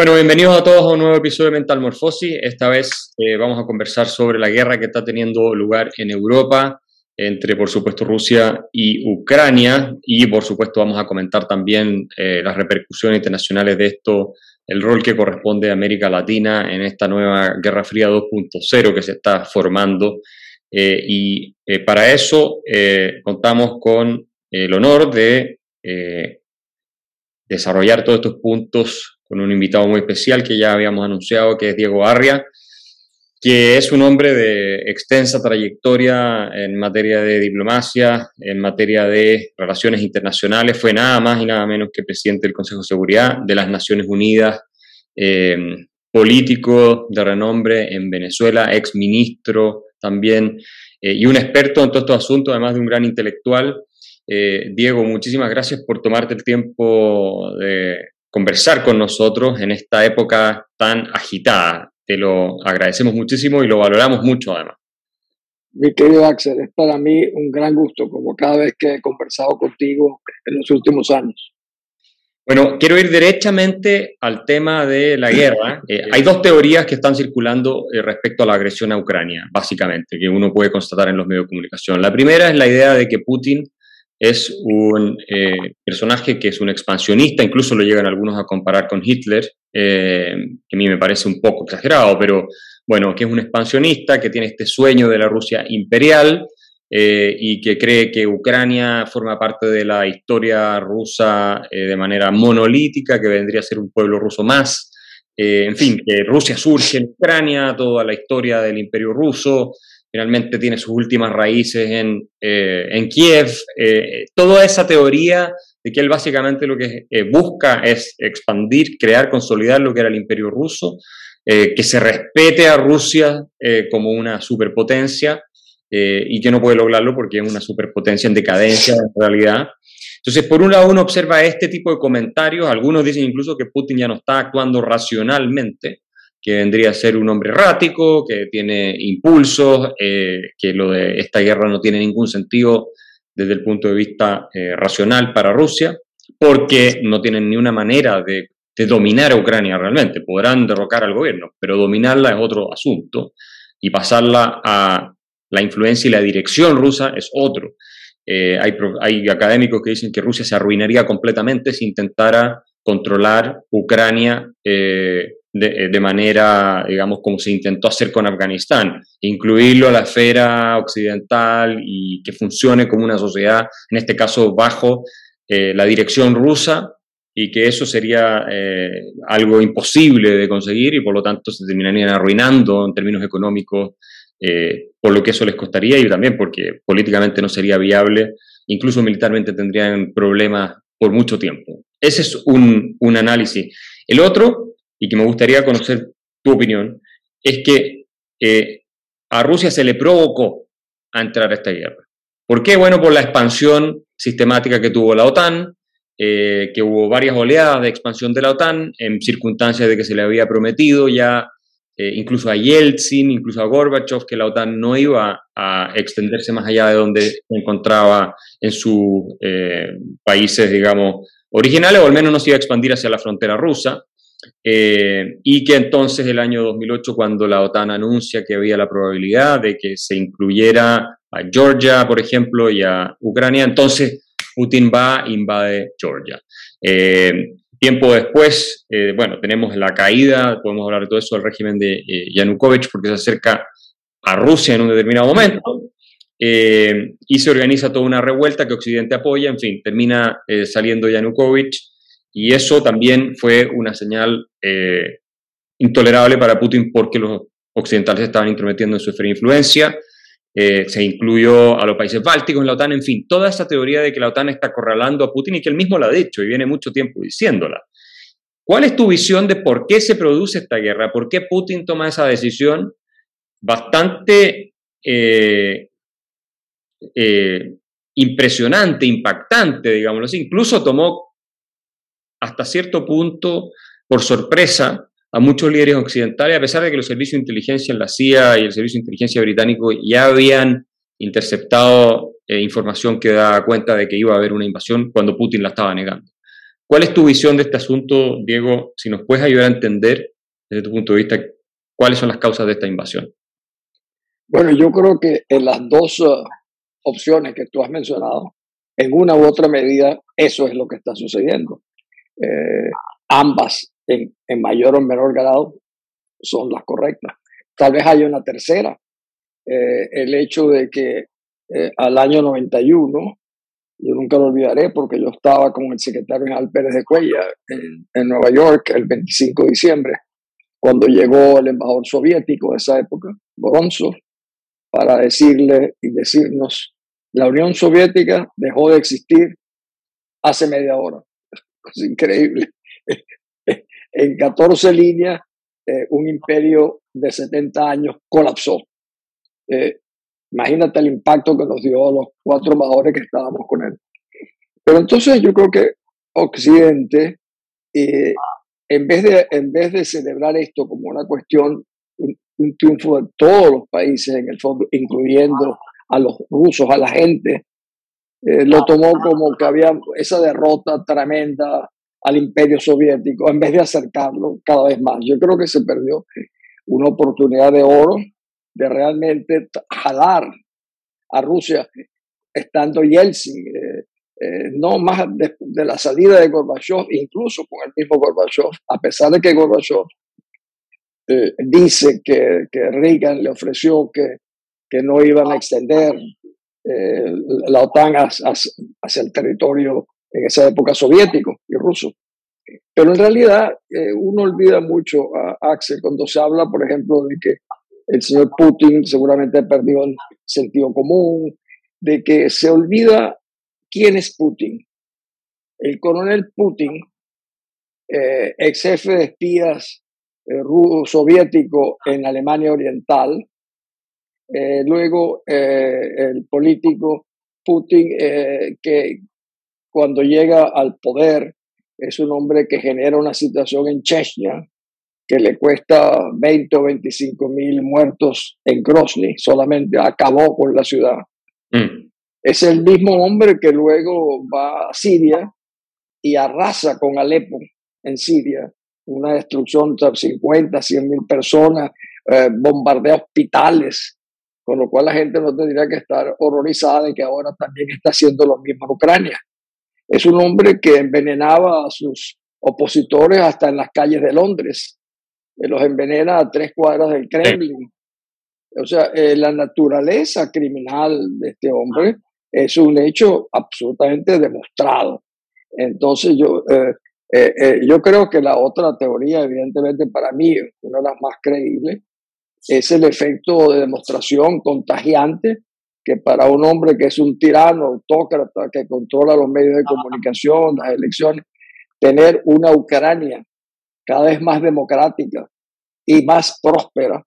Bueno, bienvenidos a todos a un nuevo episodio de Mental Morfosis. Esta vez eh, vamos a conversar sobre la guerra que está teniendo lugar en Europa entre, por supuesto, Rusia y Ucrania. Y, por supuesto, vamos a comentar también eh, las repercusiones internacionales de esto, el rol que corresponde a América Latina en esta nueva Guerra Fría 2.0 que se está formando. Eh, y para eso contamos con el honor de desarrollar todos estos puntos con un invitado muy especial que ya habíamos anunciado, que es Diego Arria, que es un hombre de extensa trayectoria en materia de diplomacia, en materia de relaciones internacionales, fue nada más y nada menos que presidente del Consejo de Seguridad de las Naciones Unidas, eh, político de renombre en Venezuela, ex ministro también, eh, y un experto en todos estos asuntos, además de un gran intelectual. Eh, Diego, muchísimas gracias por tomarte el tiempo de conversar con nosotros en esta época tan agitada. Te lo agradecemos muchísimo y lo valoramos mucho además. Mi querido Axel, es para mí un gran gusto, como cada vez que he conversado contigo en los últimos años. Bueno, quiero ir derechamente al tema de la guerra. Eh, hay dos teorías que están circulando eh, respecto a la agresión a Ucrania, básicamente, que uno puede constatar en los medios de comunicación. La primera es la idea de que Putin es un eh, personaje que es un expansionista, incluso lo llegan algunos a comparar con Hitler, eh, que a mí me parece un poco exagerado, pero bueno, que es un expansionista, que tiene este sueño de la Rusia imperial eh, y que cree que Ucrania forma parte de la historia rusa de manera monolítica, que vendría a ser un pueblo ruso más. en fin, que Rusia surge en Ucrania, toda la historia del imperio ruso, finalmente tiene sus últimas raíces en, eh, en Kiev. Eh, toda esa teoría de que él básicamente lo que eh, busca es expandir, crear, consolidar lo que era el imperio ruso, que se respete a Rusia como una superpotencia y que no puede lograrlo porque es una superpotencia en decadencia en realidad. Entonces, por un lado, uno observa este tipo de comentarios, algunos dicen incluso que Putin ya no está actuando racionalmente, que vendría a ser un hombre errático, que tiene impulsos, eh, que lo de esta guerra no tiene ningún sentido desde el punto de vista eh, racional para Rusia, porque no tienen ni una manera de, dominar a Ucrania realmente. Podrán derrocar al gobierno, pero dominarla es otro asunto y pasarla a la influencia y la dirección rusa es otro. Eh, hay, hay académicos que dicen que Rusia se arruinaría completamente si intentara controlar Ucrania de, manera, digamos, como se intentó hacer con Afganistán, incluirlo a la esfera occidental y que funcione como una sociedad, en este caso bajo eh, la dirección rusa, y que eso sería eh, algo imposible de conseguir y por lo tanto se terminarían arruinando en términos económicos por lo que eso les costaría y también porque políticamente no sería viable, incluso militarmente tendrían problemas por mucho tiempo. Ese es un, un análisis. El otro y que me gustaría conocer tu opinión, es que eh, a Rusia se le provocó a entrar a esta guerra. ¿Por qué? Bueno, por la expansión sistemática que tuvo la OTAN, eh, que hubo varias oleadas de expansión de la OTAN en circunstancias de que se le había prometido ya eh, incluso a Yeltsin, incluso a Gorbachev, que la OTAN no iba a extenderse más allá de donde se encontraba en sus países, digamos, originales, o al menos no se iba a expandir hacia la frontera rusa. Eh, y que entonces el año 2008, cuando la OTAN anuncia que había la probabilidad de que se incluyera a Georgia, por ejemplo, y a Ucrania, entonces Putin va e invade Georgia. Eh, tiempo después, eh, bueno, tenemos la caída, podemos hablar de todo eso, del régimen de Yanukovych, porque se acerca a Rusia en un determinado momento. y se organiza toda una revuelta que Occidente apoya, en fin, termina saliendo Yanukovych y eso también fue una señal eh, intolerable para Putin porque los occidentales estaban intrometiendo en su esfera de influencia. Eh, se incluyó a los países bálticos en la OTAN, en fin, toda esa teoría de que la OTAN está acorralando a Putin y que él mismo la ha dicho y viene mucho tiempo diciéndola. ¿Cuál es tu visión de por qué se produce esta guerra? ¿Por qué Putin toma esa decisión bastante eh, impresionante, impactante, digámoslo así? Incluso tomó hasta cierto punto, por sorpresa, a muchos líderes occidentales, a pesar de que los servicios de inteligencia, la CIA y el Servicio de Inteligencia británico ya habían interceptado eh, información que da cuenta de que iba a haber una invasión cuando Putin la estaba negando. ¿Cuál es tu visión de este asunto, Diego? Si nos puedes ayudar a entender, desde tu punto de vista, cuáles son las causas de esta invasión. Bueno, yo creo que en las dos uh, opciones que tú has mencionado, en una u otra medida, eso es lo que está sucediendo. Eh, ambas, en, mayor o menor grado, son las correctas. Tal vez haya una tercera. Eh, el hecho de que eh, al año 91, yo nunca lo olvidaré porque yo estaba con el secretario general Pérez de Cuella en, Nueva York el 25 de diciembre, cuando llegó el embajador soviético de esa época, Boronzov, para decirle y decirnos, la Unión Soviética dejó de existir hace media hora. Es increíble. En 14 líneas, eh, un imperio de 70 años colapsó. Eh, imagínate el impacto que nos dio a los cuatro embajadores que estábamos con él. Pero entonces yo creo que Occidente, eh, en, vez de, en vez de celebrar esto como una cuestión un triunfo de todos los países, en el fondo, incluyendo a los rusos, a la gente. Eh, lo tomó como que había esa derrota tremenda al imperio soviético, en vez de acercarlo cada vez más. Yo creo que se perdió una oportunidad de oro de realmente jalar a Rusia, estando Yeltsin, eh, eh, no más de, la salida de Gorbachev, incluso con el mismo Gorbachev, a pesar de que Gorbachev dice que, que, Reagan le ofreció que, que no iban a extender eh, la OTAN hacia, el territorio en esa época soviético y ruso. Pero en realidad eh, uno olvida mucho a Axel cuando se habla, por ejemplo, de que el señor Putin seguramente perdió el sentido común, de que se olvida quién es Putin. El coronel Putin, ex jefe de espías eh, soviético en Alemania Oriental. Eh, luego eh, el político Putin, que cuando llega al poder es un hombre que genera una situación en Chechnya que le cuesta 20 o 25 mil muertos en Grozny, solamente acabó con la ciudad. Mm. Es el mismo hombre que luego va a Siria y arrasa con Alepo en Siria una destrucción de 50, 100 mil personas, eh, bombardea hospitales, con lo cual la gente no tendría que estar horrorizada de que ahora también está haciendo lo mismo en Ucrania. Es un hombre que envenenaba a sus opositores hasta en las calles de Londres, que los envenena a tres cuadras del Kremlin. O sea, eh, la naturaleza criminal de este hombre es un hecho absolutamente demostrado. Entonces yo, eh, eh, eh, yo creo que la otra teoría, evidentemente para mí, una de las más creíbles, es el efecto de demostración contagiante que para un hombre que es un tirano, autócrata, que controla los medios de comunicación, las elecciones, tener una Ucrania cada vez más democrática y más próspera,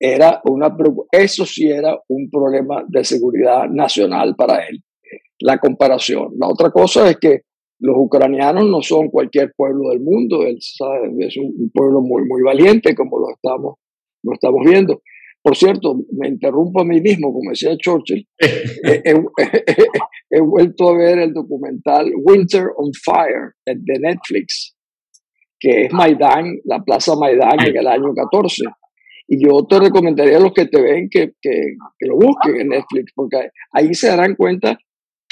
era una, eso sí era un problema de seguridad nacional para él, la comparación. La otra cosa es que los ucranianos no son cualquier pueblo del mundo, es un pueblo muy, muy valiente, como lo estamos, lo estamos viendo. Por cierto, me interrumpo a mí mismo, como decía Churchill, he, vuelto a ver el documental Winter on Fire de Netflix, que es Maidán, la Plaza Maidán en el año 14. Y yo te recomendaría a los que te ven que, que, que lo busquen en Netflix, porque ahí se darán cuenta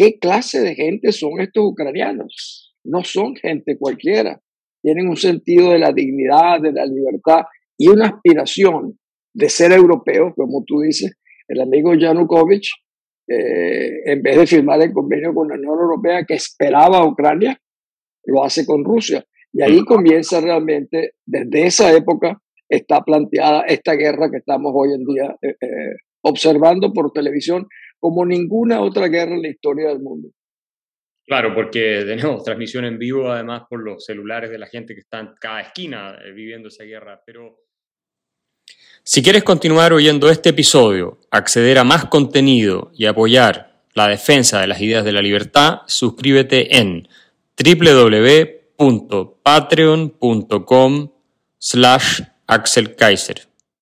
¿Qué clase de gente son estos ucranianos? No son gente cualquiera. Tienen un sentido de la dignidad, de la libertad y una aspiración de ser europeos, como tú dices. El amigo Yanukovych, eh, en vez de firmar el convenio con la Unión Europea que esperaba a Ucrania, lo hace con Rusia. Y ahí comienza realmente, desde esa época, está planteada esta guerra que estamos hoy en día eh, eh, observando por televisión como ninguna otra guerra en la historia del mundo. Claro, porque tenemos transmisión en vivo además por los celulares de la gente que está en cada esquina eh, viviendo esa guerra, pero... Si quieres continuar oyendo este episodio, acceder a más contenido y apoyar la defensa de las ideas de la libertad, suscríbete en www.patreon.com slash Axel Kaiser.